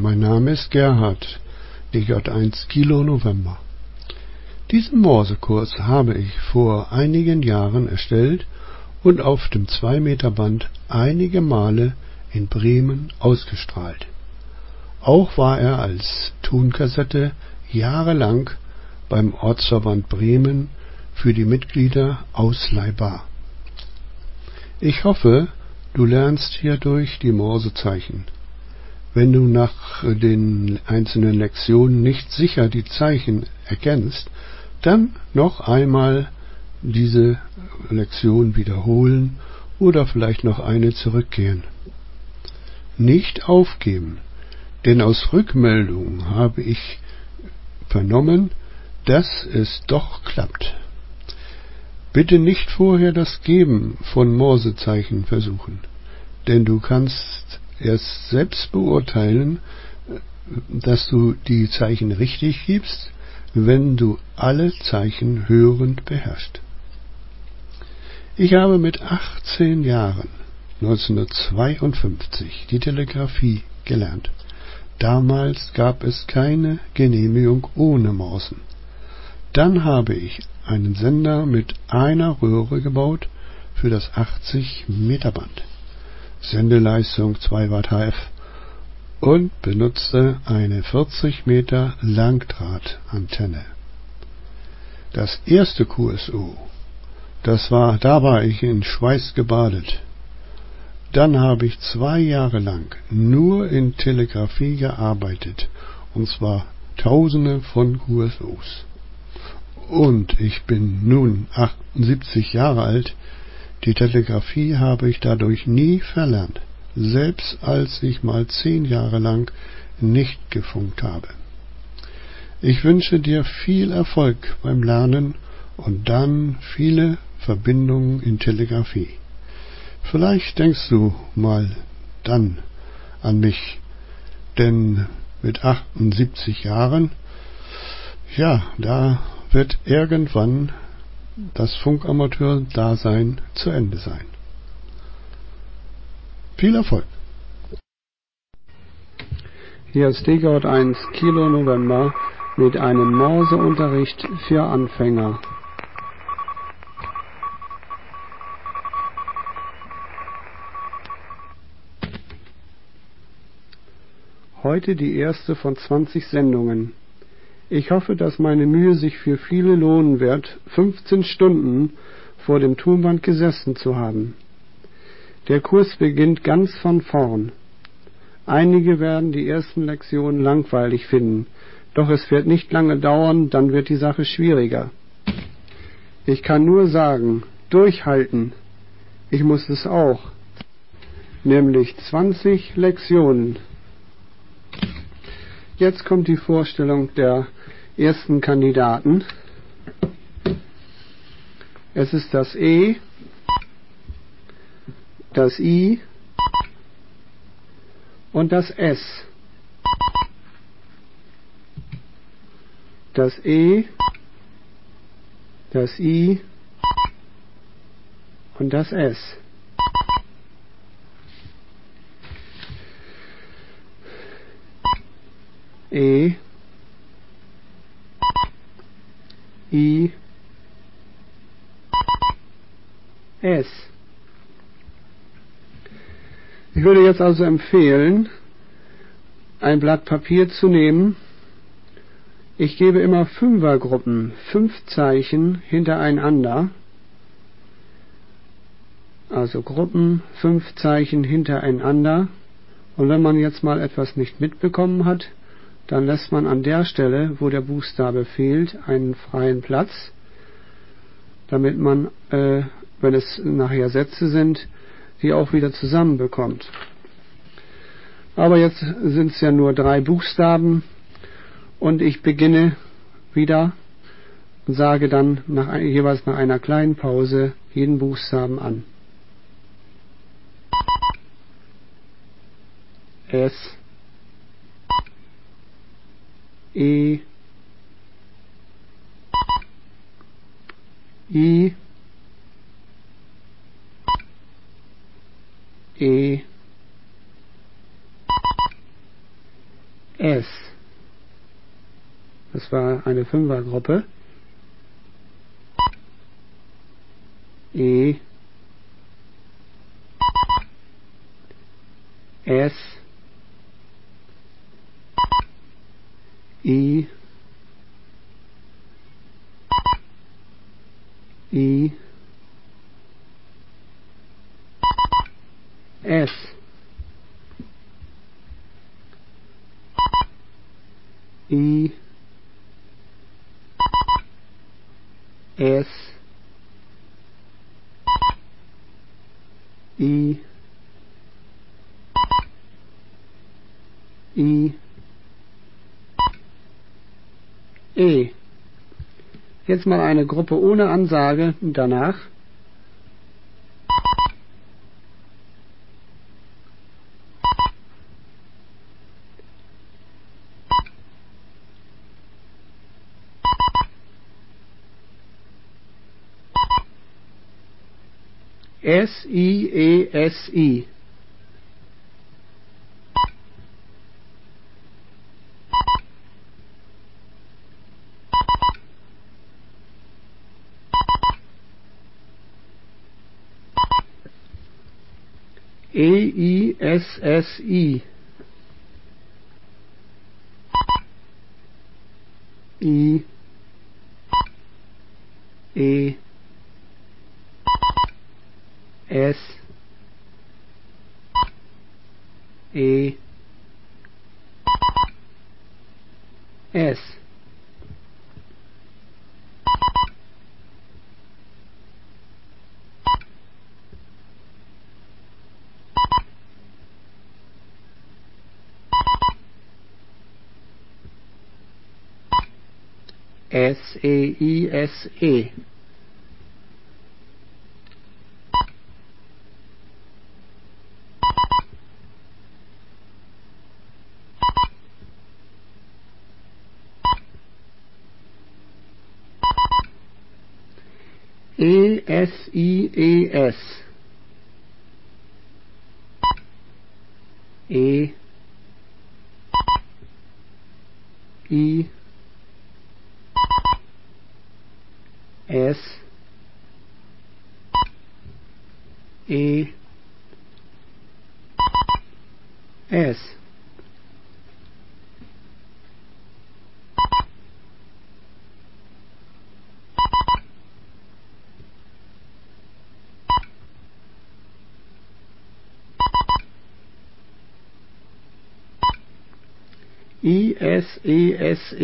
Mein Name ist Gerhard, DJ1 Kilo November. Diesen Morsekurs habe ich vor einigen Jahren erstellt und auf dem 2 Meter Band einige Male in Bremen ausgestrahlt. Auch war er als Tonkassette jahrelang beim Ortsverband Bremen für die Mitglieder ausleihbar. Ich hoffe, du lernst hierdurch die Morsezeichen. Wenn du nach den einzelnen Lektionen nicht sicher die Zeichen erkennst, dann noch einmal diese Lektion wiederholen oder vielleicht noch eine zurückgehen. Nicht aufgeben, denn aus Rückmeldungen habe ich vernommen, dass es doch klappt. Bitte nicht vorher das Geben von Morsezeichen versuchen, denn du kannst erst selbst beurteilen, dass du die Zeichen richtig gibst, wenn du alle Zeichen hörend beherrschst. Ich habe mit 18 Jahren 1952 die Telegrafie gelernt. Damals gab es keine Genehmigung ohne Morsen. Dann habe ich einen Sender mit einer Röhre gebaut für das 80 Meter Band. Sendeleistung 2 Watt HF und benutzte eine 40 Meter Langdrahtantenne. Das erste QSO, das war, da war ich in Schweiß gebadet. Dann habe ich zwei Jahre lang nur in Telegrafie gearbeitet, und zwar Tausende von QSOs. Und ich bin nun 78 Jahre alt, die Telegrafie habe ich dadurch nie verlernt, selbst als ich mal zehn Jahre lang nicht gefunkt habe. Ich wünsche dir viel Erfolg beim Lernen und dann viele Verbindungen in Telegrafie. Vielleicht denkst du mal dann an mich, denn mit 78 Jahren, ja, da wird irgendwann das Funkamateur-Dasein zu Ende sein. Viel Erfolg! Hier ist Degard 1 Kilo November mit einem Morseunterricht für Anfänger. Heute die erste von 20 Sendungen. Ich hoffe, dass meine Mühe sich für viele lohnen wird, 15 Stunden vor dem Tonband gesessen zu haben. Der Kurs beginnt ganz von vorn. Einige werden die ersten Lektionen langweilig finden, doch es wird nicht lange dauern, dann wird die Sache schwieriger. Ich kann nur sagen, durchhalten. Ich muss es auch. Nämlich 20 Lektionen. Jetzt kommt die Vorstellung der ersten Kandidaten. Es ist das E, das I und das S. Das E, das I und das S. E I S. Ich würde jetzt also empfehlen, ein Blatt Papier zu nehmen. Ich gebe immer Fünfergruppen, fünf Zeichen hintereinander. Also Gruppen, fünf Zeichen hintereinander. Und wenn man jetzt mal etwas nicht mitbekommen hat, dann lässt man an der Stelle, wo der Buchstabe fehlt, einen freien Platz, damit man, äh, wenn es nachher Sätze sind, die auch wieder zusammenbekommt. Aber jetzt sind es ja nur drei Buchstaben und ich beginne wieder und sage dann nach, jeweils nach einer kleinen Pause jeden Buchstaben an. S E I E S. Das war eine Fünfergruppe. E. S. I. I. S. I. S. I. I. E. Jetzt mal eine Gruppe ohne Ansage danach. S I E. S I E I S S I I E S E S S E I S E E S I E S E I S E S I S E S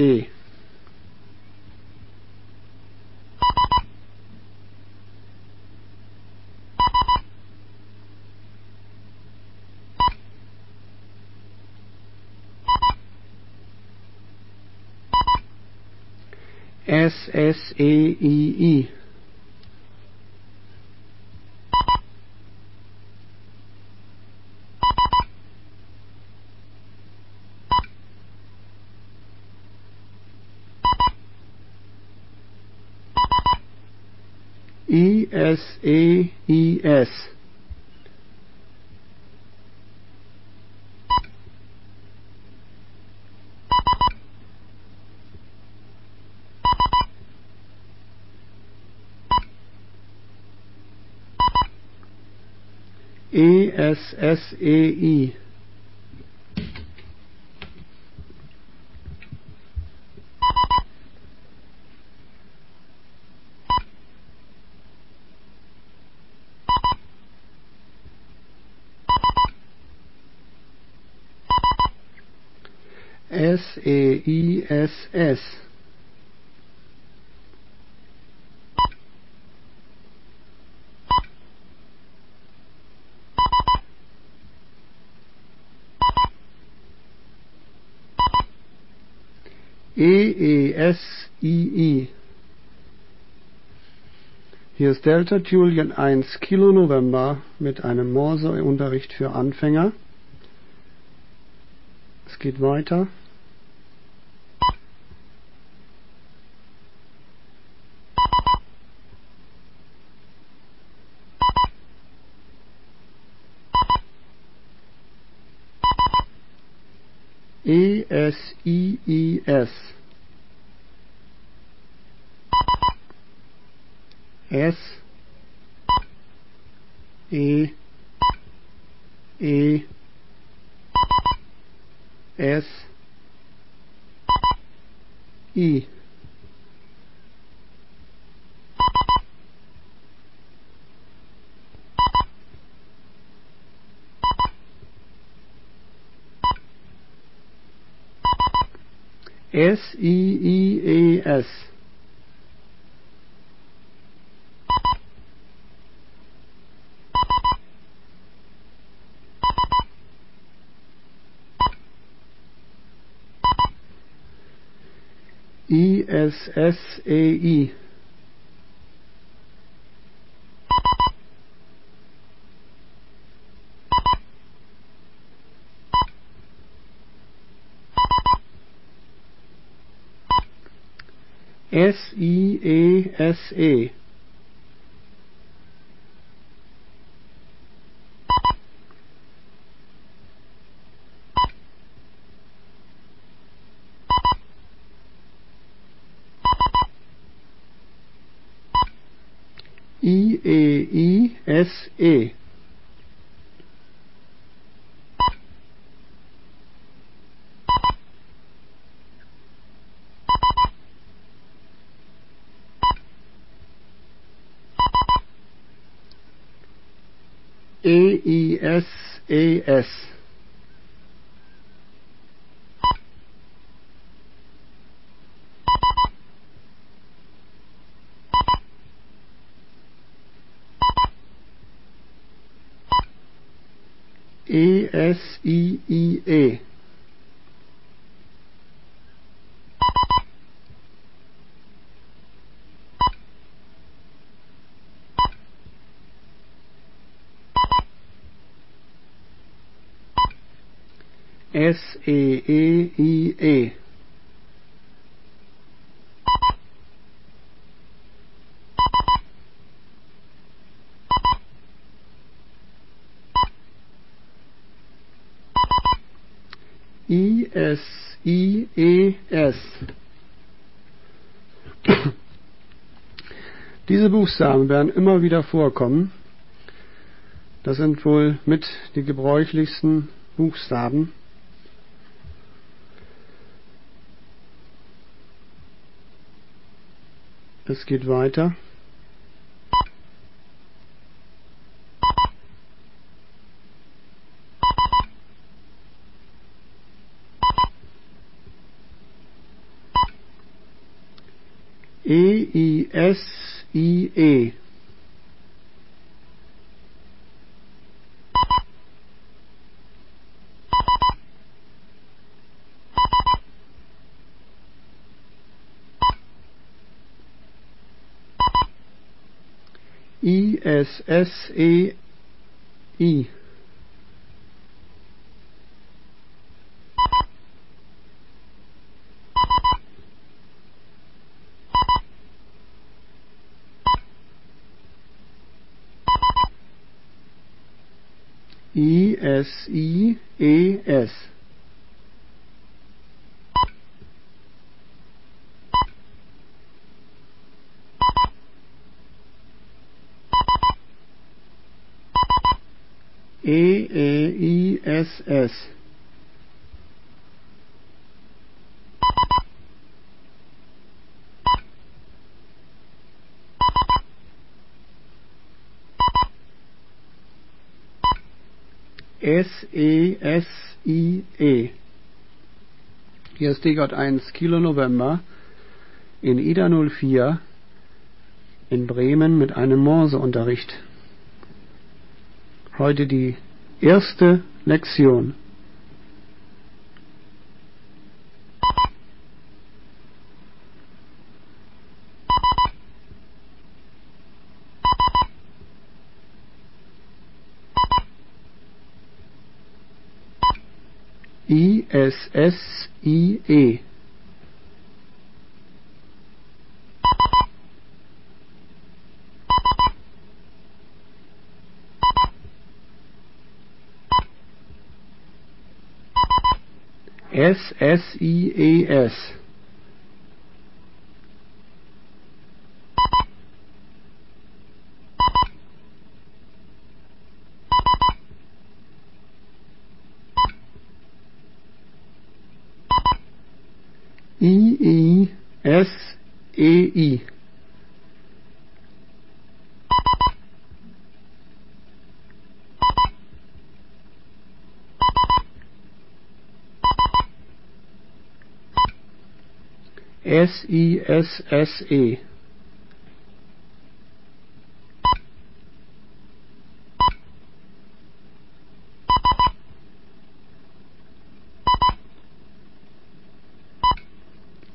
E S S E I I I S. E I S E S S E I S E I S S E E S I I Hier ist Delta Julian 1 Kilo November mit einem Morse-Unterricht für Anfänger. Es geht weiter. E S. I I S S E E S I S. I I E S I S S E I S I E S E I E I S E E I S. E S E S I I E S E E I E I S I E S Diese Buchstaben werden immer wieder vorkommen. Das sind wohl mit die gebräuchlichsten Buchstaben. Es geht weiter. E I S I E I S S E I. I S I E S E E I S S S E S I E Hier ist Degott 1 Kilo November in Ida 04 in Bremen mit einem Morseunterricht. Heute die erste Lektion. I S S I E S-S-I-E-S. I-I-S-E-I. S-I-S-S-E.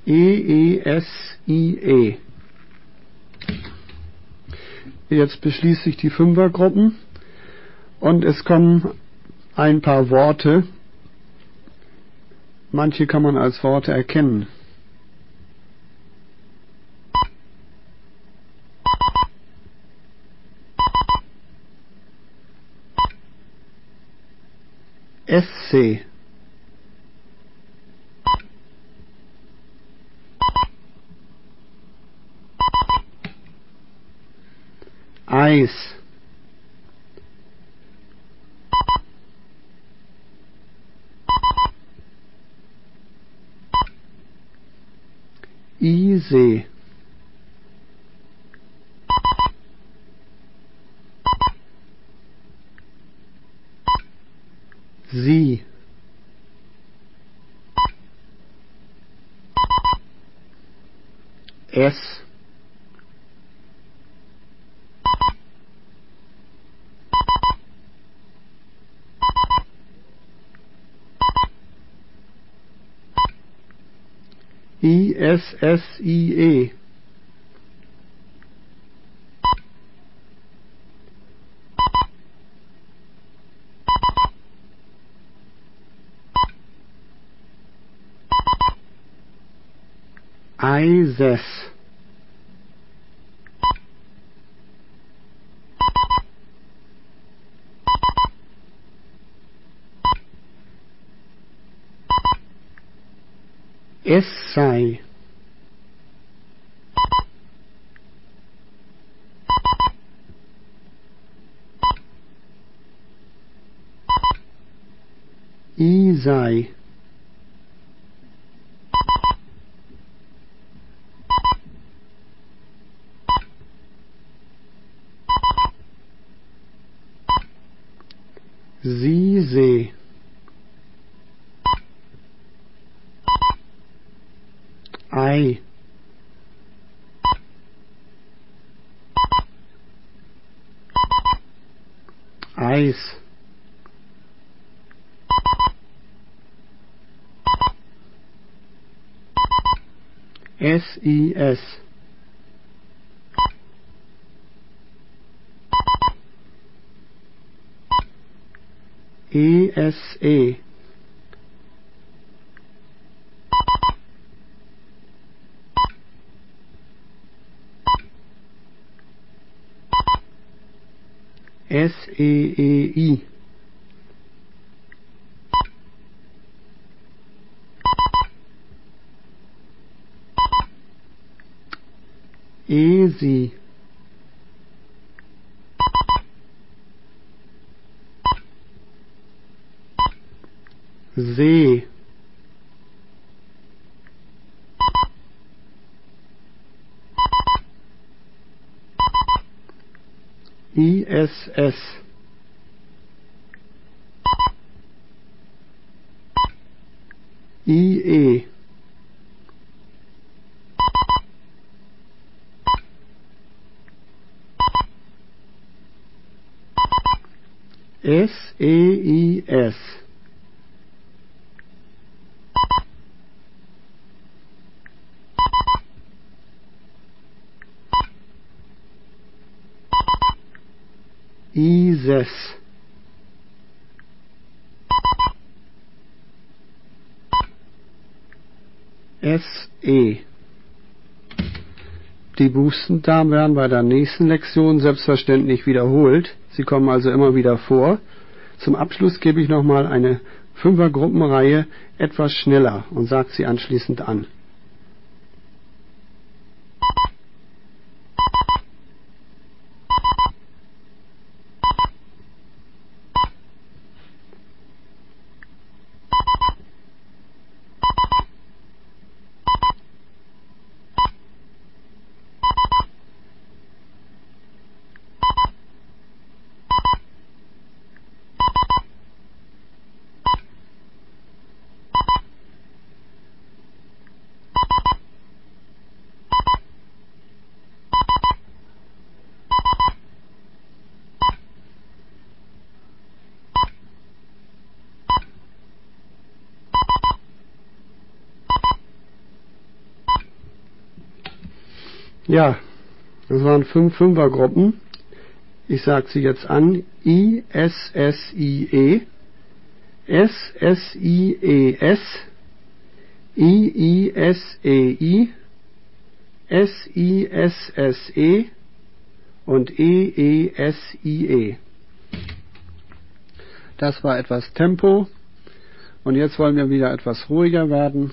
E-E-S-I-E. Jetzt beschließe ich die Fünfergruppen und es kommen ein paar Worte. Manche kann man als Worte erkennen. SC Eis Easy Sie S. I Eises I Sie ESA the Ises S-E Die Buchstaben werden bei der nächsten Lektion selbstverständlich wiederholt. Sie kommen also immer wieder vor. Zum Abschluss gebe ich nochmal eine Fünfergruppenreihe etwas schneller und sagt sie anschließend an. Ja, das waren fünf Fünfergruppen. Ich sage sie jetzt an. I, S, S, I, E. S, S, I, E, S. I, I, S, E, I. S, I, S, S, E. Und E, E, S, I, E. Das war etwas Tempo. Und jetzt wollen wir wieder etwas ruhiger werden.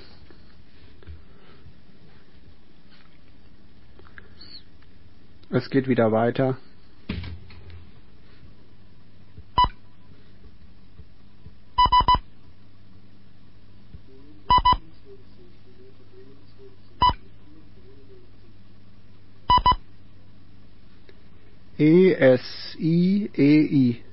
Es geht wieder weiter. E S I E I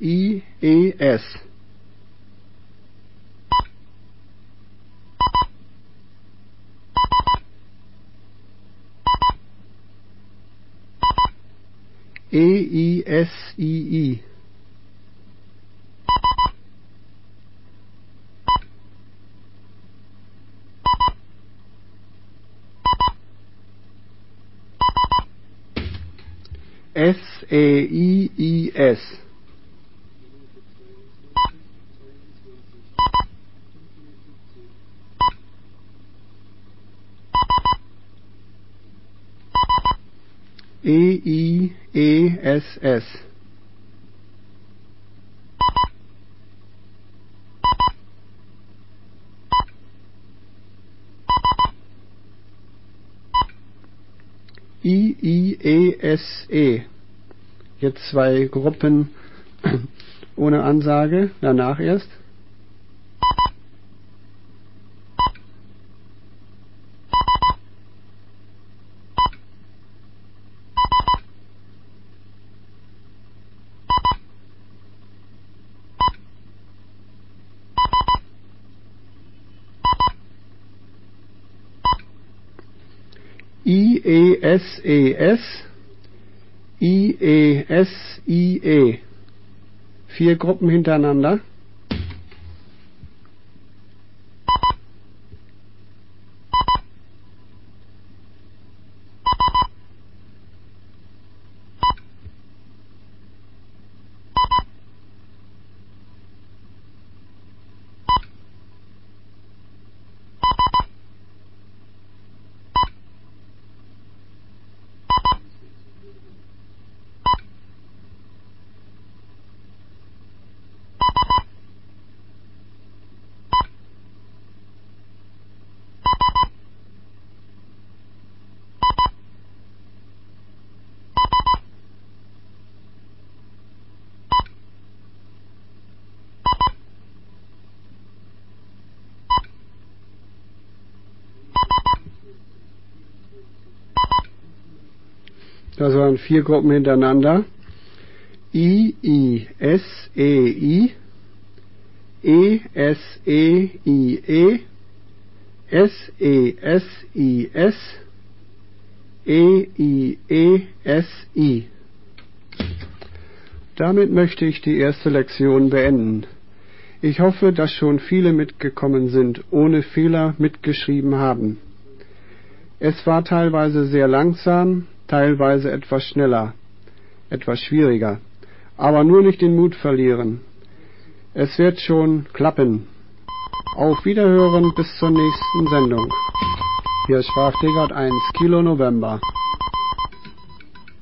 S S. I E S E I S I I S E I I S E I E S S I I E S E. Jetzt zwei Gruppen ohne Ansage, danach erst. E S E E. Vier Gruppen hintereinander. Das waren vier Gruppen hintereinander. I, I, S, E, I. E, S, E, I, E. S, E, S, I, S. E, I, E, S, I. Damit möchte ich die erste Lektion beenden. Ich hoffe, dass schon viele mitgekommen sind, ohne Fehler mitgeschrieben haben. Es war teilweise sehr langsam, teilweise etwas schneller, etwas schwieriger. Aber nur nicht den Mut verlieren. Es wird schon klappen. Auf Wiederhören bis zur nächsten Sendung. Hier sprach Degard 1 Kilo November.